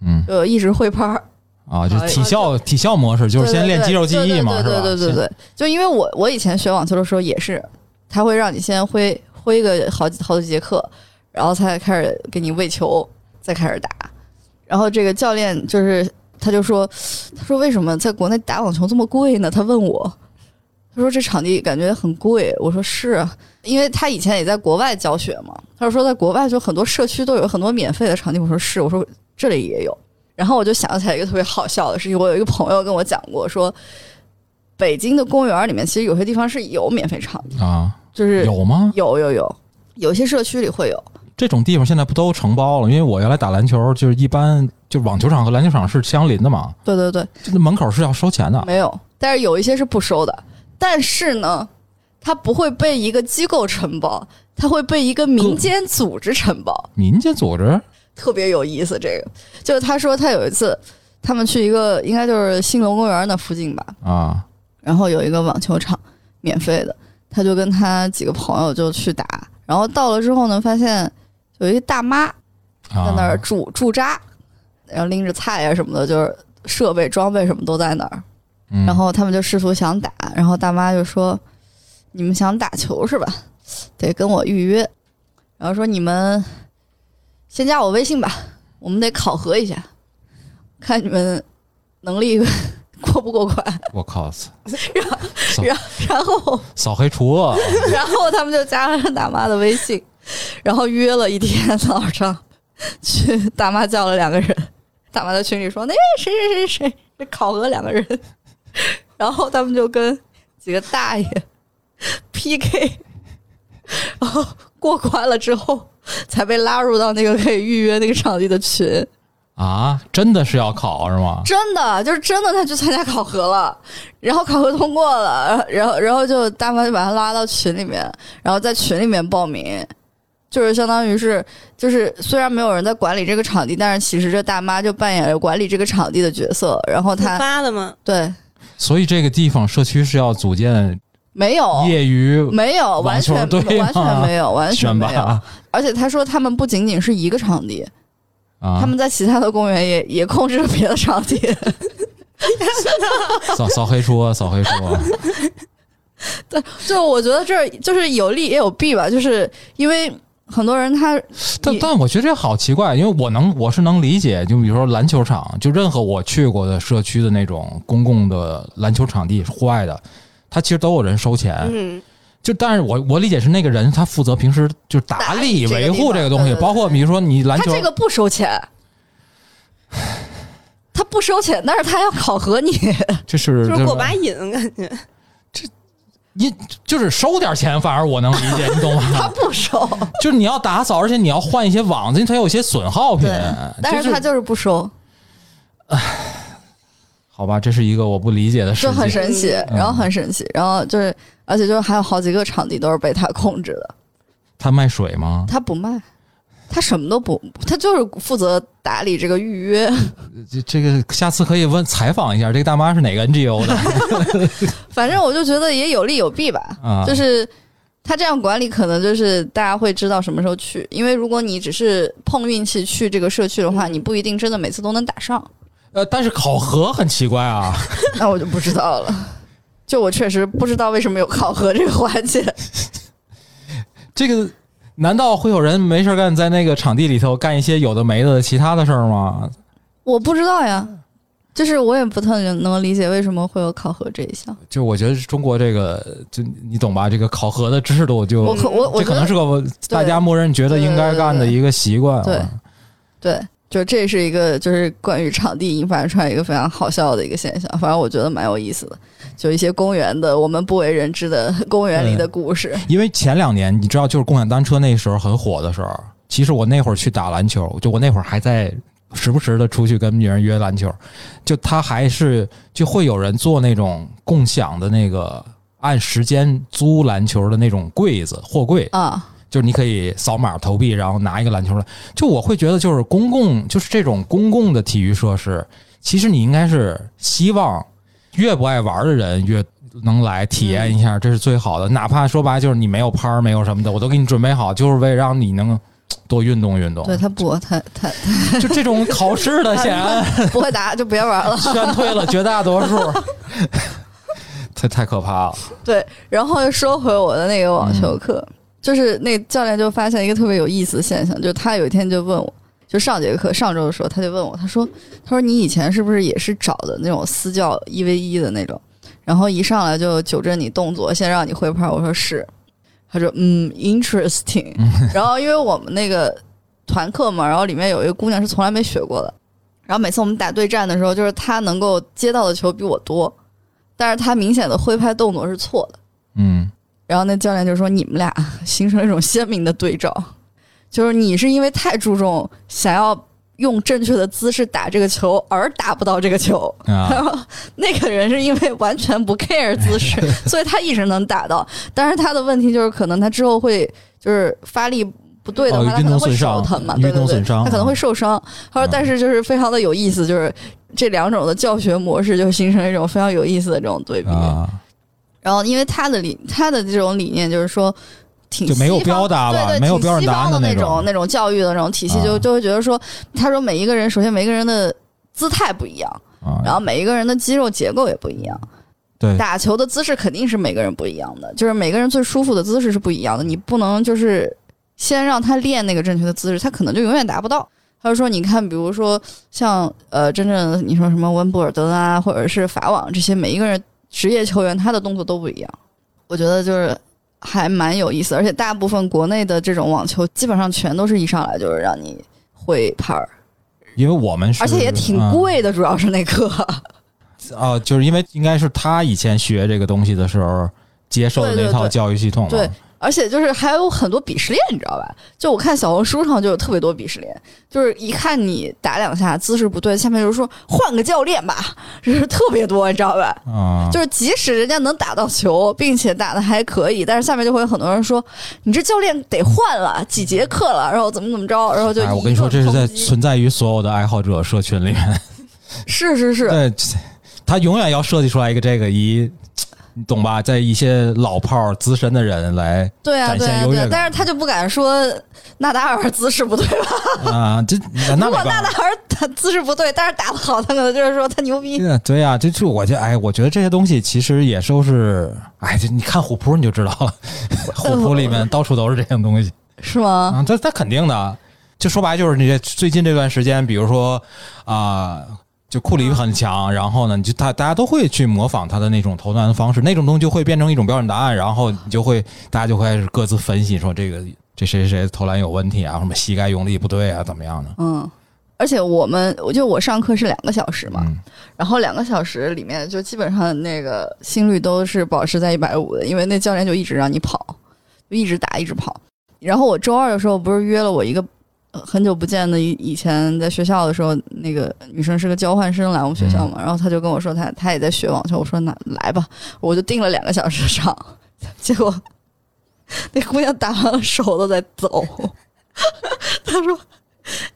嗯就一直挥拍儿，啊，就体校体校模式，就是先练肌肉记忆嘛，对是吧？对对对对对，就因为我我以前学网球的时候也是，他会让你先挥挥个好几好几节课，然后才开始给你喂球，再开始打。然后这个教练就是他就说，他说为什么在国内打网球这么贵呢？他问我，他说这场地感觉很贵。我说是啊，因为他以前也在国外教学嘛。他就说在国外就很多社区都有很多免费的场地。我说是，我说这里也有。然后我就想起来一个特别好笑的事情，我有一个朋友跟我讲过，说北京的公园里面其实有些地方是有免费场地，啊，就是有吗？有有有，有些社区里会有。这种地方现在不都承包了？因为我原来打篮球，就是一般就网球场和篮球场是相邻的嘛，对对对，那门口是要收钱的。没有，但是有一些是不收的。但是呢，它不会被一个机构承包，它会被一个民间组织承包，民间组织？特别有意思。这个。就是他说他有一次他们去一个应该就是兴隆公园那附近吧，啊。然后有一个网球场免费的，他就跟他几个朋友就去打，然后到了之后呢，发现有一个大妈在啊，那儿驻驻扎，然后拎着菜啊什么的，就是设备装备什么都在那儿。嗯。然后他们就试图想打，然后大妈就说：“你们想打球是吧？得跟我预约。”然后说：“你们先加我微信吧，我们得考核一下，看你们能力 <laughs> 过不过关。我靠，扫 <laughs> 然”然后，扫黑除恶，<laughs> 然后他们就加了大妈的微信，然后约了一天早上去，大妈叫了两个人，大妈在群里说：“那谁谁谁谁，这考核两个人。”然后他们就跟几个大爷 PK 然后过关了之后，才被拉入到那个可以预约那个场地的群。啊，真的是要考是吗？真的就是真的，他去参加考核了，然后考核通过了，然后然后就大妈就把他拉到群里面，然后在群里面报名，就是相当于是就是虽然没有人在管理这个场地，但是其实这大妈就扮演了管理这个场地的角色，然后自她发的吗？对所以这个地方社区是要组建没有业余没有完全完全没有完全没有，<laughs> 拔而且他说他们不仅仅是一个场地，啊。他，们在其他的公园也也控制了别的场地。扫 <laughs> 扫黑说，扫黑说，对就我觉得这就是有利也有弊吧，就是因为很多人他但但我觉得这好奇怪，因为我能我是能理解，就比如说篮球场，就任何我去过的社区的那种公共的篮球场地，户外的，它其实都有人收钱。嗯，就但是我我理解是那个人他负责平时就是打打理维护这个东西，对对对包括比如说你篮球他这个不收钱，<laughs> 他不收钱，但是他要考核你。这是就是过把瘾，感觉你就是收点钱，反而我能理解，你懂吗 <laughs> 他？不收，<laughs> 就是你要打扫，而且你要换一些网子，它有一些损耗品对，但是他就是不收，唉好吧，这是一个我不理解的事就情。很神奇，嗯然后很神奇，然后就是，而且就是还有好几个场地都是被他控制的，他卖水吗？他不卖。他什么都不，他就是负责打理这个预约。<laughs> 这这个下次可以问采访一下，这个大妈是哪个 NGO 的 <laughs> 反正我就觉得也有利有弊吧。啊？就是他这样管理，可能就是大家会知道什么时候去，因为如果你只是碰运气去这个社区的话，你不一定真的每次都能打上。呃，但是考核很奇怪啊，<laughs> 那我就不知道了。就我确实不知道为什么有考核这个环节。这个难道会有人没事干在那个场地里头干一些有的没的其他的事儿吗？我不知道呀，就是我也不太能理解为什么会有考核这一项。就我觉得中国这个，就你懂吧？这个考核的制度就我可我我这可能是个大家默认觉得应该干的一个习惯。对啊对，就这是一个就是关于场地引发出来一个非常好笑的一个现象，反正我觉得蛮有意思的。就一些公园的我们不为人知的 <laughs> 公园里的故事。因为前两年你知道，就是共享单车那时候很火的时候，其实我那会儿去打篮球，就我那会儿还在时不时的出去跟别人约篮球，就他还是就会有人做那种共享的那个按时间租篮球的那种柜子货柜，啊，就是你可以扫码投币，然后拿一个篮球来。就我会觉得，就是公共，就是这种公共的体育设施，其实你应该是希望越不爱玩的人越能来体验一下，这是最好的。哪怕说白了就是你没有拍儿没有什么的，我都给你准备好，就是为了让你能多运动运动。对他不，他他就这种考试的显然不会答就别玩了。<laughs> 劝退了绝大多数，<laughs> 太太可怕了。对，然后又说回我的那个网球课，就是那教练就发现一个特别有意思的现象，就是他有一天就问我，就上节课上周的时候，他就问我，他说，他说你以前是不是也是找的那种私教一 v 一的那种，然后一上来就纠正你动作，先让你挥拍，我说是，他说嗯，interesting，<laughs> 然后因为我们那个团课嘛，然后里面有一个姑娘是从来没学过的，然后每次我们打对战的时候，就是她能够接到的球比我多，但是她明显的挥拍动作是错的。嗯，然后那教练就说：“你们俩 <laughs> 形成了一种鲜明的对照，就是你是因为太注重想要用正确的姿势打这个球而打不到这个球，啊，然 <laughs> 后那个人是因为完全不 care 姿势，<laughs> 所以他一直能打到。但是他的问题就是，可能他之后会就是发力不对的话，哦他可能会手疼嘛，对对对他可能会受伤。他说，嗯但是就是非常的有意思，就是这两种的教学模式就形成一种非常有意思的这种对比。啊，然后，因为他的理，他的这种理念就是说，挺就没有标答吧对对，没有挺标准的的那种种那种教育的那种体系，啊就就会觉得说，他说每一个人，首先每一个人的姿态不一样，啊，然后每一个人的肌肉结构也不一样，对，打球的姿势肯定是每个人不一样的，就是每个人最舒服的姿势是不一样的，你不能就是先让他练那个正确的姿势，他可能就永远达不到。他就说：“你看，比如说像呃，真正你说什么温布尔登啊，或者是法网这些，每一个人职业球员他的动作都不一样。我觉得就是还蛮有意思，而且大部分国内的这种网球基本上全都是一上来就是让你会拍儿，因为我们是，而且也挺啊贵的，主要是那课。哦，<laughs> 就是因为应该是他以前学这个东西的时候接受的那套教育系统嘛。对而且就是还有很多鄙视链，你知道吧？就我看小红书上就有特别多鄙视链，就是一看你打两下姿势不对，下面就说换个教练吧，<laughs> 就是特别多，你知道吧？啊，就是即使人家能打到球，并且打的还可以，但是下面就会有很多人说你这教练得换了几节课了，然后怎么怎么着，然后就哎，我跟你说，这是在存在于所有的爱好者社群里面。是是是，<laughs> 对，他永远要设计出来一个这个以，你懂吧？在一些老炮儿资深的人来对啊展对啊对但是他就不敢说纳达尔姿势不对吧？<laughs> 啊，这那如果。纳达尔他姿势不对，但是打得好，他可能就是说他牛逼。对啊这就我觉得，哎，我觉得这些东西其实也都是，哎，就你看虎扑你就知道了，<laughs> 虎扑里面到处都是这种东西是吗？啊，这这肯定的。就说白就是你这最近这段时间，比如说啊、就库里很强，然后呢，你就大大家都会去模仿他的那种投篮的方式，那种东西就会变成一种标准答案，然后你就会大家就会开始各自分析说这个这谁谁谁投篮有问题啊，什么膝盖用力不对啊，怎么样的？嗯，而且我们，我就我上课是两个小时嘛，嗯然后两个小时里面就基本上那个心率都是保持在一百五的，因为那教练就一直让你跑，就一直打，一直跑。然后我周二的时候不是约了我一个呃很久不见的以以前在学校的时候那个女生是个交换生来我们学校嘛，然后她就跟我说她她也在学网球，我说那来吧，我就定了两个小时上，<laughs> 结果那姑娘打完了手都在走，<laughs> 她说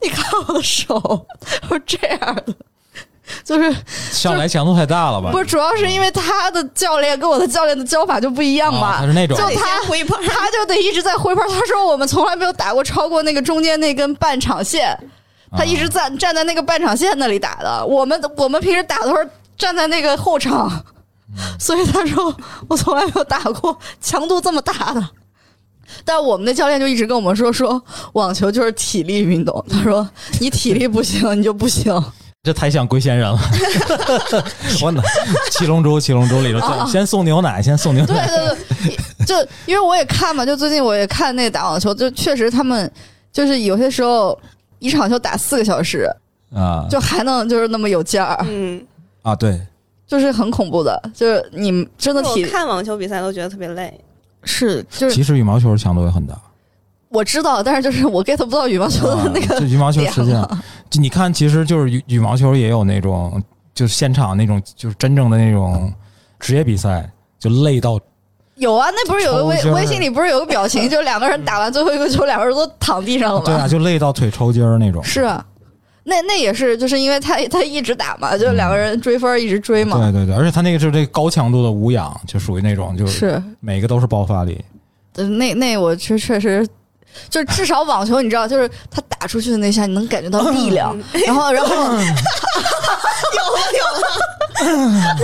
你看我的手，我这样的。<laughs> 就是上来强度太大了吧？不是，主要是因为他的教练跟我的教练的教法就不一样啊嘛，他是那种就他挥拍他就得一直在挥拍。他说我们从来没有打过超过那个中间那根半场线，他一直站站在那个半场线那里打的。我们我们平时打的时候站在那个后场，所以他说我从来没有打过强度这么大的。但我们的教练就一直跟我们说，说网球就是体力运动。他说你体力不行，你就不行。这太像龟仙人了。<laughs> 我哪七龙珠，七龙珠里头啊先送牛奶，先送牛奶。对对对，就因为我也看嘛，就最近我也看那个打网球，就确实他们就是有些时候一场球打四个小时，啊就还能就是那么有劲儿，嗯，啊，对，就是很恐怖的，就是你真的我体看网球比赛都觉得特别累。是就是其实羽毛球强度也很大。我知道，但是就是我 get 不到羽毛球的那个啊这羽毛球点实际上，就你看，其实就是羽羽毛球也有那种，就是现场那种，就是真正的那种职业比赛，就累到有啊，那不是有个微微信里不是有个表情，就是两个人打完最后一个球，两个人都躺地上了吗？对啊，就累到腿抽筋儿那种。是啊，那那也是，就是因为他他一直打嘛，就两个人追分一直追嘛，对对对，而且他那个是这个高强度的无氧，就属于那种，就是是。每个都是爆发力。呃那那我确确实，就是至少网球，你知道，就是他打出去的那下，你能感觉到力量，然后然后 <laughs> 有了有了，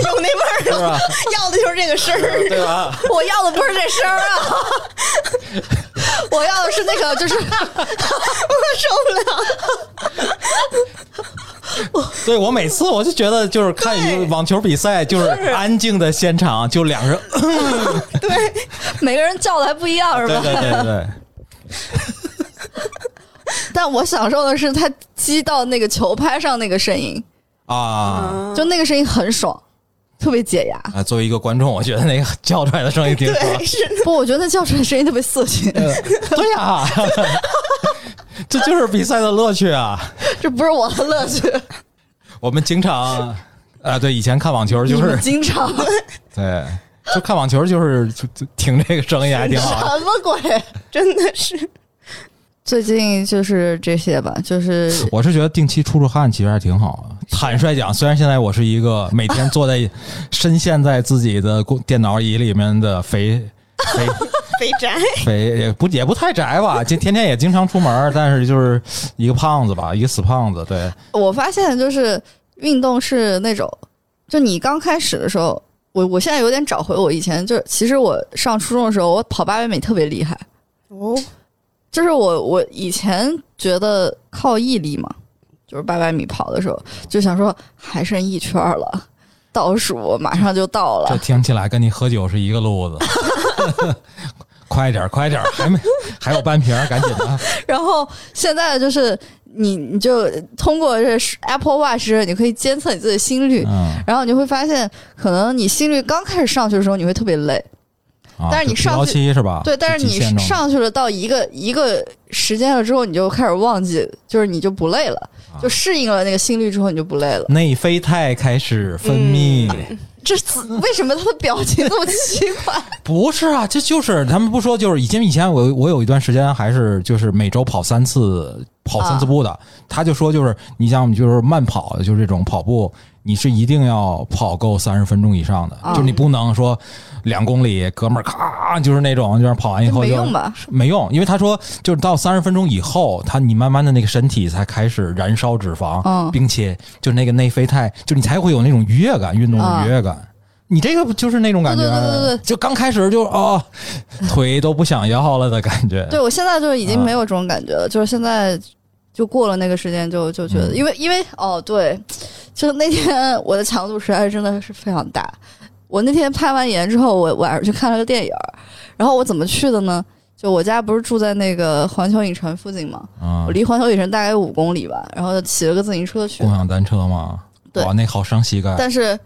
有那味儿了？要的就是这个声儿。对吧？我要的不是这声儿啊，<laughs> 我要的是那个，就是 <laughs> 我受不了对我每次我就觉得，就是看一个网球比赛，就是安静的现场，就两个人，每个人叫的还不一样，是吧？对对对对对。<laughs> 但我享受的是他击到那个球拍上那个声音，啊就那个声音很爽，特别解压。啊！作为一个观众，我觉得那个 <laughs> 叫出来的声音挺爽。对，是不，我觉得那叫出来的声音特别色情，对呀、<laughs> 这就是比赛的乐趣啊！这不是我的乐趣。我们经常啊，对，以前看网球就是经常对，就看网球就是就就听这个声音还挺好。什么鬼？真的是。最近就是这些吧，就是我是觉得定期出出汗其实还挺好的。坦率讲，虽然现在我是一个每天坐在深陷在自己的工电脑椅里面的肥 <laughs> 肥肥宅，肥也不也不太宅吧，就天天也经常出门，但是就是一个胖子吧，一个死胖子。对，我发现就是运动是那种，就你刚开始的时候，我我现在有点找回我以前，就是其实我上初中的时候，我跑八百米特别厉害，哦，就是我我以前觉得靠毅力嘛，就是八百米跑的时候就想说还剩一圈了，倒数马上就到了这了，听起来跟你喝酒是一个路子。<laughs> 快点儿，快点儿，还没 <laughs> 还有半瓶儿，赶紧的。<laughs> 然后现在就是你你就通过这 Apple Watch，你可以监测你自己的心率，嗯，然后你会发现，可能你心率刚开始上去的时候，你会特别累，啊但是你疲劳上去期是吧？对，但是你极限中上去了到一个一个时间了之后，你就开始忘记，就是你就不累了，啊就适应了那个心率之后，你就不累了。内啡肽开始分泌。这是为什么他的表情这么奇怪？<laughs> 不是啊，这就是他们不说，就是以前以前我我有一段时间还是就是每周跑三次跑三次步的，他就说就是你像就是慢跑，就是这种跑步，你是一定要跑够三十分钟以上的，啊就是你不能说两公里哥们儿咔就是那种就是跑完以后就没用吧？没用，因为他说就是到三十分钟以后，他你慢慢的那个身体才开始燃烧脂肪，嗯并且就那个内啡肽，就你才会有那种愉悦感，运动的愉悦感。你这个不就是那种感觉？对对对对对就刚开始就哦，腿都不想要了的感觉。<laughs> 对我现在就是已经没有这种感觉了，就是现在就过了那个时间就，就觉得，嗯因为因为哦对，就那天 <laughs> 我的强度实在是真的是非常大。我那天拍完盐之后，我晚上去看了个电影儿，然后我怎么去的呢？就我家不是住在那个环球影城附近嘛，嗯我，离环球影城大概有五公里吧，然后就骑了个自行车去共。享单车嘛，对哇，那好伤膝盖。但是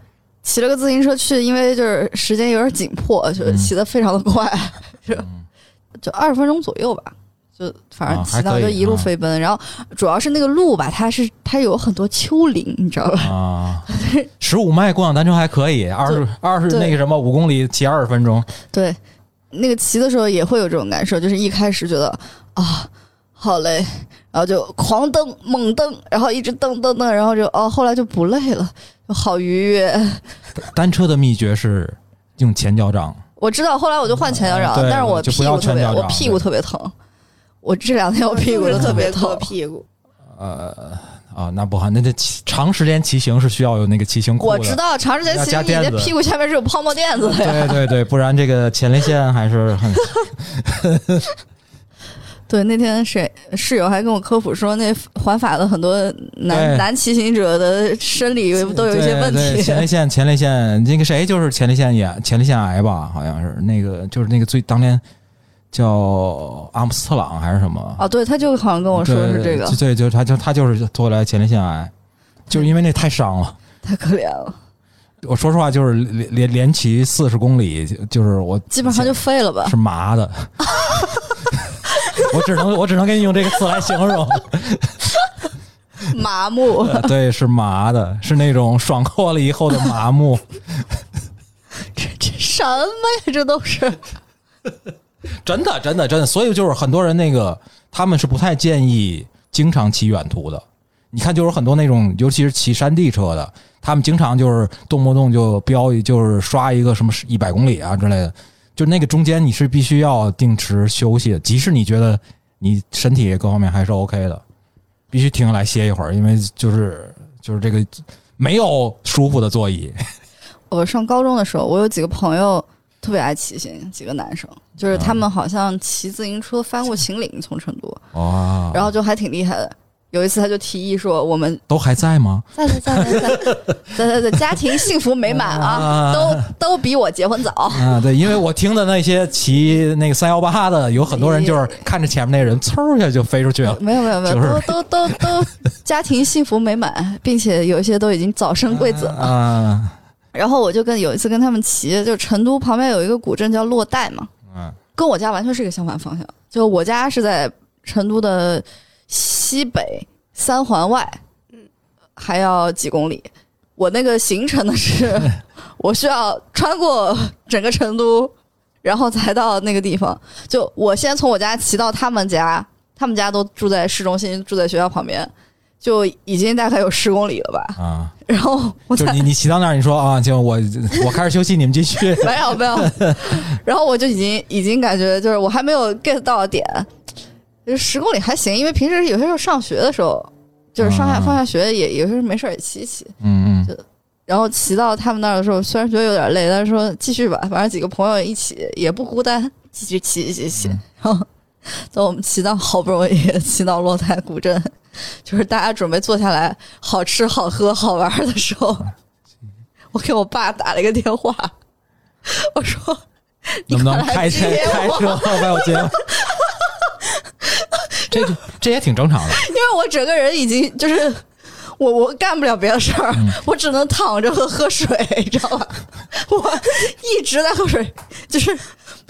骑了个自行车去，因为就是时间有点紧迫，就嗯骑得非常的快，<laughs> 就二十分钟左右吧。就反正啊骑到就一路飞奔，然后主要是那个路吧，它是它有很多丘陵，你知道吧？啊，<laughs> 十五迈共享单车还可以，二十二十那个什么五公里骑二十分钟，对，那个骑的时候也会有这种感受，就是一开始觉得啊好累，然后就狂蹬猛蹬，然后一直蹬蹬蹬，然后就哦后来就不累了，就好愉悦。<laughs> 单车的秘诀是用前脚掌。我知道，后来我就换前脚掌，对但是我屁股特别，我屁股特别疼。我这两天我屁股都特别疼硌，屁股。呃啊，那不好，那这骑长时间骑行是需要有那个骑行裤。我知道，长时间骑行你的屁股下面是有泡沫垫子的呀。对对对，不然这个前列腺还是很 <laughs> 对，那天谁室友还跟我科普说，那环法的很多男男骑行者的生理都有一些问对对 <laughs> 前列。腺，前列腺，那个谁就是前列腺炎，前列腺癌吧，好像是那个就是那个最当年叫阿姆斯特朗还是什么？啊，对，他就好像跟我说对是这个，对，就他就他就是后来前列腺癌，就是因为那太伤了。<laughs> 太可怜了，我说实话，就是连连连骑四十公里，就是我基本上就废了吧是。麻的。<laughs> 我只能我只能给你用这个词来形容，麻木，呃对，是麻的，是那种爽过了以后的麻木。<laughs> 这这什么呀？这都是 <laughs> 真的，真的，真的，所以就是很多人那个他们是不太建议经常骑远途的。你看，就是很多那种，尤其是骑山地车的，他们经常就是动不动就标，就是刷一个什么一百公里啊之类的。就那个中间你是必须要定时休息的，即使你觉得你身体各方面还是 OK 的，必须停下来歇一会儿，因为就是就是这个没有舒服的座椅。<laughs> 我上高中的时候，我有几个朋友特别爱骑行，几个男生，就是他们好像骑自行车翻过秦岭，从成都，哦，然后就还挺厉害的。有一次他就提议说，我们都还在吗？在在在在在在在在家庭幸福美满啊，啊都都比我结婚早。啊，对，因为我听的那些骑那个三幺八的，有很多人就是看着前面那人嗖一下就飞出去了。没有没有没有，就是都都都都家庭幸福美满，并且有一些都已经早生贵子了。啊，然后我就跟有一次跟他们骑，就成都旁边有一个古镇叫洛带嘛，嗯跟我家完全是一个相反方向。就我家是在成都的西北三环外，嗯还要几公里。我那个行程呢是，<laughs> 我需要穿过整个成都，然后才到那个地方。就我先从我家骑到他们家，他们家都住在市中心，住在学校旁边，就已经大概有十公里了吧。啊，然后我才就你你骑到那儿，你说啊，就我 <laughs> 我开始休息，你们继续。没 <laughs> 有没有，<laughs> 然后我就已经已经感觉就是我还没有 get 到点，就是十公里还行，因为平时有些时候上学的时候，就是上下嗯。放下学也有些时候没事也骑骑，嗯嗯，就然后骑到他们那儿的时候，虽然觉得有点累，但是说继续吧，反正几个朋友一起也不孤单，继续骑骑骑，嗯。然后 <laughs> 等我们骑到好不容易骑到洛台古镇，就是大家准备坐下来好吃好喝好玩的时候，我给我爸打了一个电话，我说。能不能开车开车把我接？这就这也挺正常的。因为我整个人已经就是我我干不了别的事儿，嗯我只能躺着和喝水，你知道吧？我一直在喝水，就是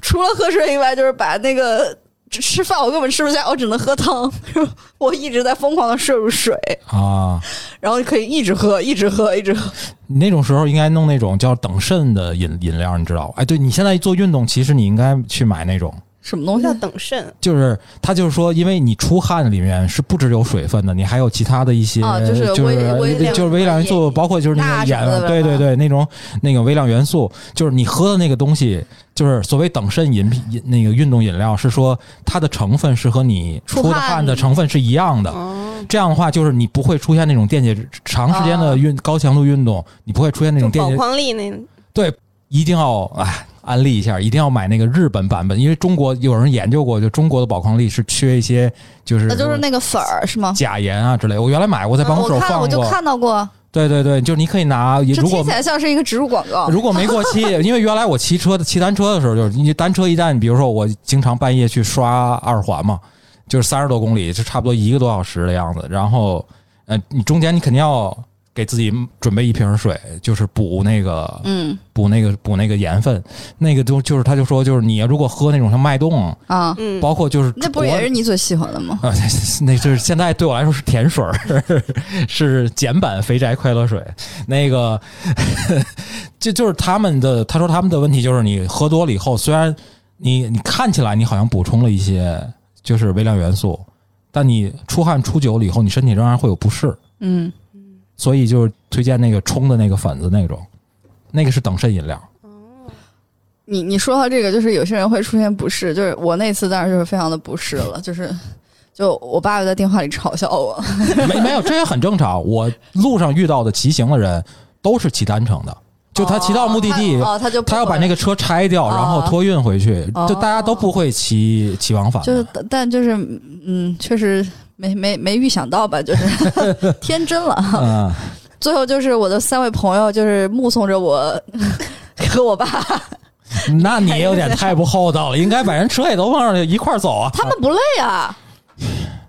除了喝水以外，就是把那个吃吃饭我根本吃不下，我只能喝汤。<laughs> 我一直在疯狂的摄入水，啊，然后可以一直喝，一直喝，一直喝。你那种时候应该弄那种叫等渗的饮饮料，你知道吧？哎，对你现在做运动，其实你应该去买那种。什么东西叫？等渗，就是他就是说，因为你出汗里面是不只有水分的，你还有其他的一些，啊就是就是微微量就是微量元素，包括就是那个盐对对对，那种那个微量元素，就是你喝的那个东西，就是所谓等渗饮品饮那个运动饮料，是说它的成分是和你出的汗汗的成分是一样的。哦，这样的话，就是你不会出现那种电解质长时间的运、高强度运动，你不会出现那种电解就宝矿力那对，一定要哎安利一下，一定要买那个日本版本，因为中国有人研究过，就中国的宝矿力是缺一些，就是那就是那个粉儿是吗？钾盐啊之类。我原来买过，在办公室我看我就放过。看到过，对对对，就是你可以拿，这如果听起来像是一个植入广告。如果没过期，因为原来我骑车骑单车的时候，就是你单车一旦，比如说我经常半夜去刷二环嘛，就是三十多公里，就差不多一个多小时的样子。然后，呃，你中间你肯定要给自己准备一瓶水，就是补那个嗯补那个补那个盐分，那个都就是他就说就是你如果喝那种像脉动，啊，嗯，包括就是那不也是你最喜欢的吗？啊，<laughs> 那就是现在对我来说是甜水儿，<laughs> 是简版肥宅快乐水。那个，<laughs> 就就是他们的。他说他们的问题就是你喝多了以后，虽然你你看起来你好像补充了一些就是微量元素，但你出汗出久了以后，你身体仍然会有不适。嗯，所以就是推荐那个冲的那个粉子那种，那个是等渗饮料。哦你你说到这个，就是有些人会出现不适，就是我那次当然就是非常的不适了，就是就我爸爸在电话里嘲笑我，<laughs> 没没有，这也很正常。我路上遇到的骑行的人都是骑单程的，就他骑到目的地，哦，他就他要把那个车拆掉，哦然后托运回去，哦就大家都不会骑骑往返。就是，但就是嗯，确实没没没预想到吧，就是 <laughs> 天真了。嗯，最后就是我的三位朋友就是目送着我 <laughs> 和我爸，那你有点太不厚道了，<laughs> 应该把人车也都放上去一块走啊。他们不累啊。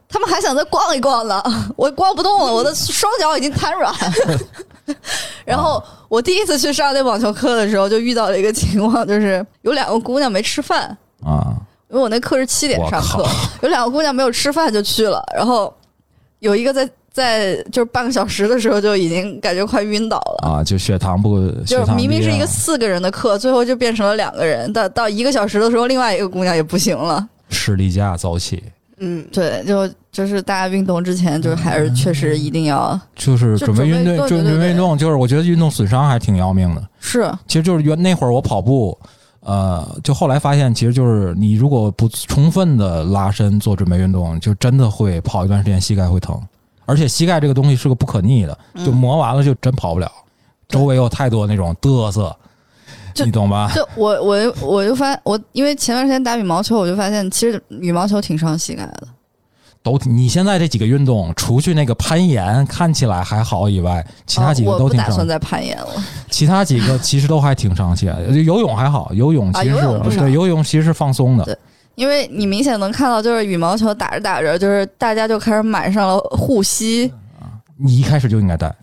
他们还想再逛一逛呢，我逛不动了，我的双脚已经瘫软。<laughs> 然后我第一次去上那网球课的时候，就遇到了一个情况，就是有两个姑娘没吃饭，啊，因为我那课是七点上课，有两个姑娘没有吃饭就去了，然后有一个在在就是半个小时的时候就已经感觉快晕倒了。啊，就血糖不，血就是明明是一个四个人的课，最后就变成了两个人。到到一个小时的时候，另外一个姑娘也不行了。士力架早起，嗯，对，就就是大家运动之前，就是还是确实一定要就是准备运动，准备对对准备运动，就是我觉得运动损伤还挺要命的。是。其实就是原那会儿我跑步，呃，就后来发现，其实就是你如果不充分的拉伸做准备运动，就真的会跑一段时间膝盖会疼，而且膝盖这个东西是个不可逆的，就嗯。磨完了就真跑不了。周围有太多那种嘚瑟，就你懂吧？就我我我就发我因为前段时间打羽毛球，我就发现其实羽毛球挺伤膝盖的。都你现在这几个运动，除去那个攀岩看起来还好以外，其他几个都挺伤。不打算再攀岩了。其他几个 <laughs> 其实都还挺伤膝盖的。游泳还好，游泳其实是、对游泳其实是放松的对。因为你明显能看到，就是羽毛球打着打着，就是大家就开始买上了护膝。你一开始就应该带，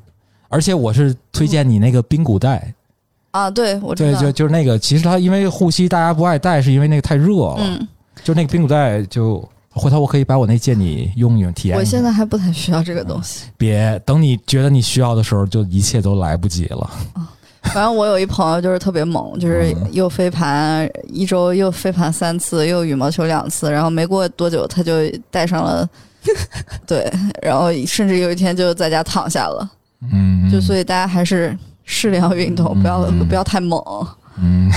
而且我是推荐你那个髌骨带。啊，对，我知对，道。就就是那个，其实它因为护膝大家不爱戴，是因为那个太热了。嗯，就那个冰骨带，就回头我可以把我那借你用用体验一下。我现在还不太需要这个东西。别等你觉得你需要的时候，就一切都来不及了。反正我有一朋友就是特别猛，就是又飞盘一周又飞盘三次，又羽毛球两次，然后没过多久他就戴上了，<laughs> 对，然后甚至有一天就在家躺下了。嗯，就所以大家还是适量运动，不要嗯不要太猛。嗯，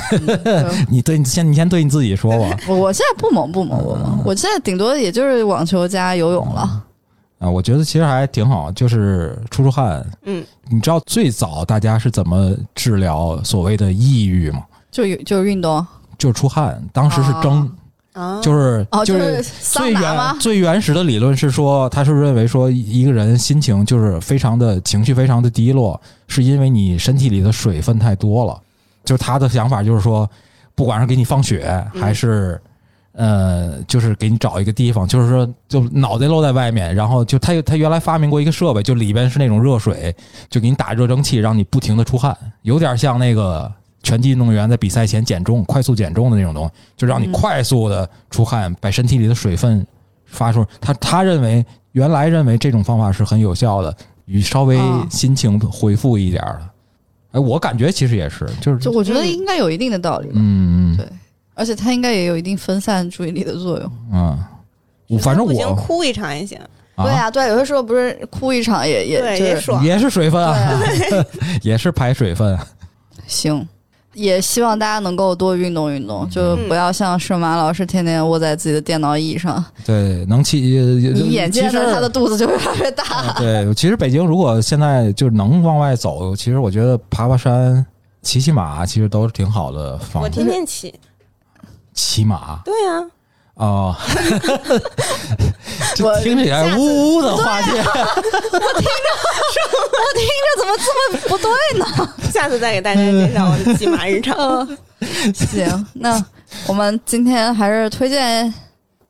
嗯你对 <laughs> 你先你先对你自己说吧。我 <laughs> 我现在不猛不猛不猛，我现在顶多也就是网球加游泳了。啊，我觉得其实还挺好，就是出出汗。嗯，你知道最早大家是怎么治疗所谓的抑郁吗？就有就是运动就是出汗，当时是蒸，啊，就是、哦，就是最原？最原始的理论是说，他是认为说一个人心情就是非常的情绪非常的低落，是因为你身体里的水分太多了。就是他的想法就是说，不管是给你放血嗯还是。呃，就是给你找一个地方，就是说，就脑袋露在外面，然后就他他原来发明过一个设备，就里边是那种热水，就给你打热蒸汽，让你不停的出汗，有点像那个拳击运动员在比赛前减重、快速减重的那种东西，就让你嗯快速的出汗，把身体里的水分发出。他他认为原来认为这种方法是很有效的，与稍微啊心情恢复一点儿的。哎，我感觉其实也是，就是就我觉得应该有一定的道理，嗯嗯对而且他应该也有一定分散注意力的作用。嗯，我反正不行，我哭一场也行。对啊，对，有的时候不是哭一场也也也爽。也是水分啊，啊，<laughs> 也是排水分。行。也希望大家能够多运动运动，就嗯不要像盛马老师天天窝在自己的电脑椅上，对，能骑你眼见着他的肚子就越来越大。啊对，其实北京如果现在就能往外走，其实我觉得爬爬山、骑骑马，其实都是挺好的方我。天天骑。骑马对啊，哦，<laughs> <laughs> 我这听起来呜呜的话题。这怎么这么不对呢？<laughs> 下次再给大家介绍我的骑马日常。嗯，行，那我们今天还是推荐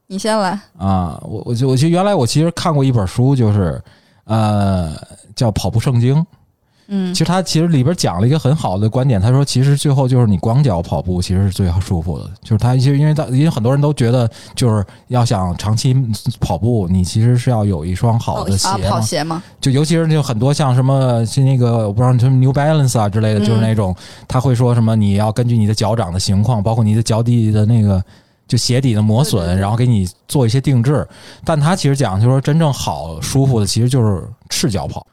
你先来。啊，我我就我就原来我其实看过一本书，就是呃叫《跑步圣经》。嗯其实他其实里边讲了一个很好的观点，他说其实最后就是你光脚跑步其实是最舒服的，就是他其实因为他因为很多人都觉得就是要想长期跑步，你其实是要有一双好的鞋啊，跑，鞋吗？就尤其是就很多像什么是那个我不知道什么 New Balance 啊之类的，嗯就是那种他会说什么你要根据你的脚掌的情况，包括你的脚底的那个就鞋底的磨损，对对对然后给你做一些定制。但他其实讲就是说真正好舒服的其实就是赤脚跑。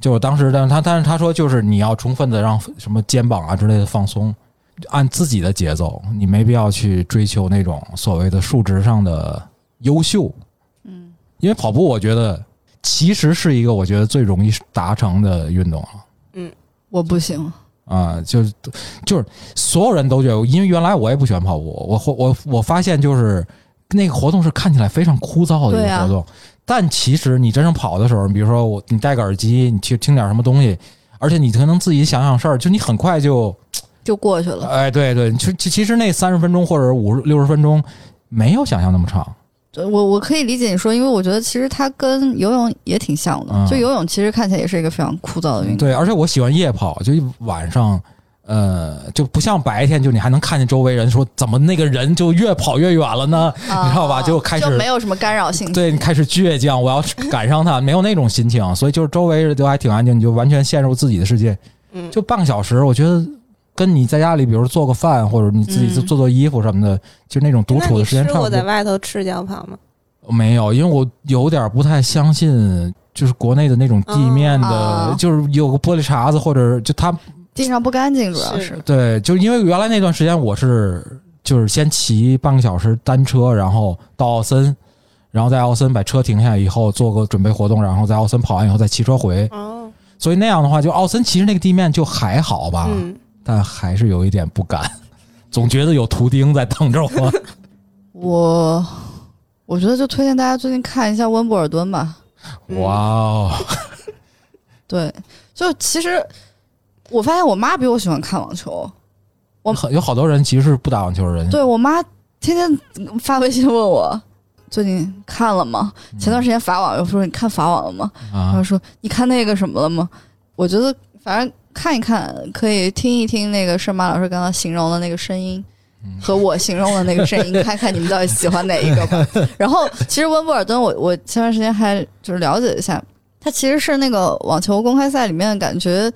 就是当时，但是他但是他说就是你要充分的让什么肩膀啊之类的放松，按自己的节奏，你没必要去追求那种所谓的数值上的优秀。嗯，因为跑步，我觉得其实是一个我觉得最容易达成的运动了嗯我不行。啊，就是就是所有人都觉得，因为原来我也不喜欢跑步，我我我发现就是那个活动是看起来非常枯燥的一个活动，但其实你真正跑的时候，比如说我你戴个耳机，你去听点什么东西，而且你可能自己想想事儿，就你很快就就过去了。哎，对对，其其其实那三十分钟或者五十六十分钟没有想象那么长。对我我可以理解你说，因为我觉得其实它跟游泳也挺像的。嗯就游泳其实看起来也是一个非常枯燥的运动。对，而且我喜欢夜跑，就晚上，呃，就不像白天，就你还能看见周围人说怎么那个人就越跑越远了呢？啊，你知道吧就开始就没有什么干扰性。对你开始倔强，我要赶上他，没有那种心情，所以就是周围都还挺安静，你就完全陷入自己的世界。嗯，就半个小时，我觉得跟你在家里，比如做个饭或者你自己嗯做做衣服什么的，就那种独处的时间差不多。外头赤脚跑吗？没有，因为我有点不太相信，就是国内的那种地面的，哦就是有个玻璃碴子或者就它地上不干净，主要是是对，就因为原来那段时间我是就是先骑半个小时单车，然后到奥森，然后在奥森把车停下以后做个准备活动，然后在奥森跑完以后再骑车回，哦，所以那样的话，就奥森其实那个地面就还好吧，嗯，但还是有一点不敢，总觉得有图钉在等着我。<laughs> 我我觉得就推荐大家最近看一下温布尔敦吧。嗯哇哦，对，就其实我发现我妈比我喜欢看网球。我很有好多人其实是不打网球的人，对我妈天天发微信问我最近看了吗？前段时间法网又说你看法网了吗？然啊后说你看那个什么了吗？我觉得反正看一看，可以听一听那个盛马老师刚刚形容的那个声音。和我形容的那个声音，<laughs> 看看你们到底喜欢哪一个吧。<laughs> 然后，其实温布尔敦我，我前段时间还就是了解一下，他其实是那个网球公开赛里面感觉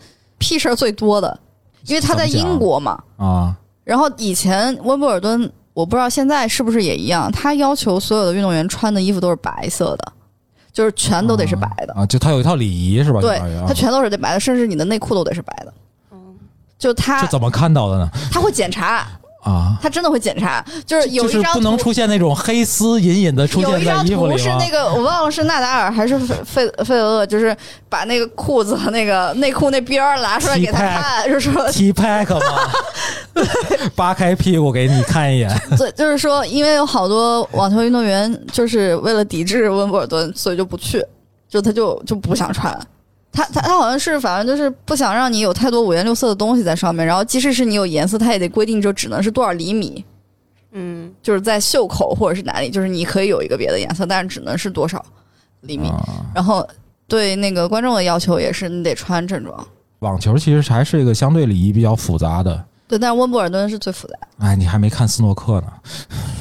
屁事儿最多的，因为他在英国嘛。啊然后以前温布尔顿，我不知道现在是不是也一样，他要求所有的运动员穿的衣服都是白色的，就是全都得是白的。啊，就他有一套礼仪是吧？对他全都是得白的，甚至你的内裤都得是白的。哦就他这怎么看到的呢？他会检查，啊，他真的会检查，就是有一张图不能出现那种黑丝隐隐的出现在衣服里是那个我忘了是纳达尔还是费费费德勒，就是把那个裤子和那个内裤那边儿拿出来给他看，就是说 T pack 吗？<laughs> <laughs> 扒开屁股给你看一眼，对，就是说，因为有好多网球运动员就是为了抵制温布尔顿，所以就不去，就他就就不想穿。他他他好像是反正就是不想让你有太多五颜六色的东西在上面，然后即使是你有颜色，他也得规定就只能是多少厘米，嗯，就是在袖口或者是哪里，就是你可以有一个别的颜色，但是只能是多少厘米。啊然后对那个观众的要求也是你得穿正装。网球其实还是一个相对礼仪比较复杂的，对，但是温布尔顿是最复杂。哎，你还没看斯诺克呢？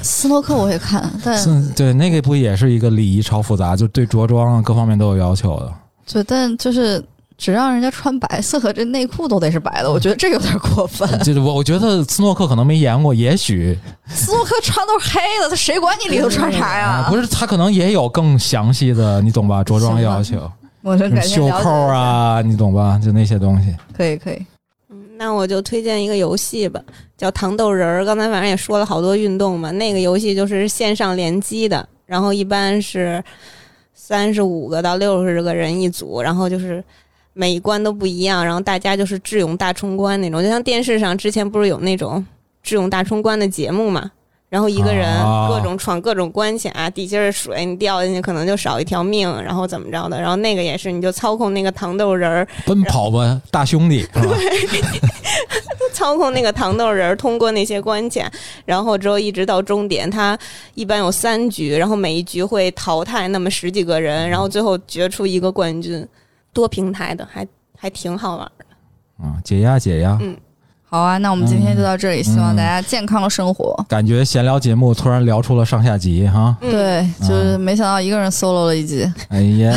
斯诺克我也看，但对那个不也是一个礼仪超复杂，就对着装啊各方面都有要求的。对，但就是只让人家穿白色和这内裤都得是白的，我觉得这有点过分。就是我我觉得斯诺克可能没严过，也许 <laughs> 斯诺克穿都是黑的，他谁管你里头穿啥呀？啊不是，他可能也有更详细的，你懂吧？着装要求，我就感觉袖扣啊，你懂吧？就那些东西。可以可以。嗯，那我就推荐一个游戏吧，叫糖豆人儿。刚才反正也说了好多运动嘛，那个游戏就是线上联机的，然后一般是三十五个到六十个人一组，然后就是每一关都不一样，然后大家就是智勇大冲关那种，就像电视上之前不是有那种智勇大冲关的节目嘛。然后一个人啊各种闯各种关卡，底下是水，你掉进去可能就少一条命，然后怎么着的。然后那个也是，你就操控那个糖豆人儿，奔跑吧，大兄弟，是吧？操控那个糖豆人儿通过那些关卡，然后之后一直到终点。他一般有三局，然后每一局会淘汰那么十几个人，然后最后决出一个冠军。多平台的，还还挺好玩的。啊，解压解压。嗯好啊，那我们今天就到这里，嗯希望大家健康生活。感觉闲聊节目突然聊出了上下集哈。嗯，对，就是没想到一个人 solo 了一集，哎呀，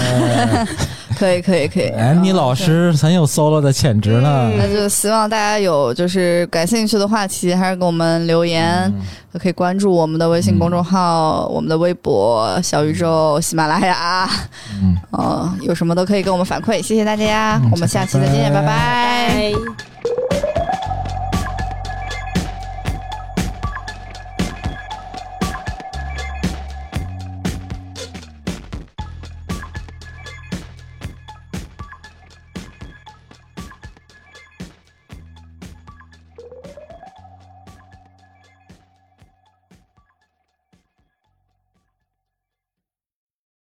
<laughs> 可以可以可以。哎，你老师很有 solo 的潜质呢。嗯那就希望大家有就是感兴趣的话题，还是给我们留言，嗯可以关注我们的微信公众号、我们的微博、小宇宙、喜马拉雅，嗯，呃，有什么都可以跟我们反馈，谢谢大家，嗯我们下期再见，拜拜拜拜拜。